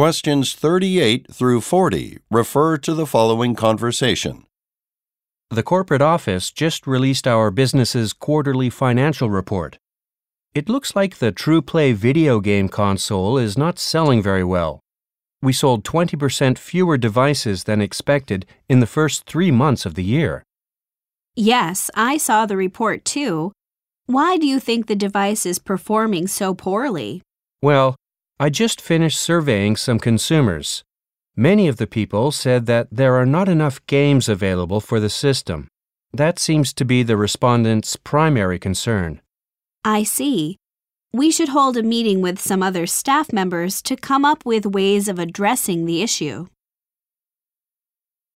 Questions 38 through 40 refer to the following conversation. The corporate office just released our business's quarterly financial report. It looks like the TruePlay video game console is not selling very well. We sold 20% fewer devices than expected in the first three months of the year. Yes, I saw the report too. Why do you think the device is performing so poorly? Well, I just finished surveying some consumers. Many of the people said that there are not enough games available for the system. That seems to be the respondents' primary concern. I see. We should hold a meeting with some other staff members to come up with ways of addressing the issue.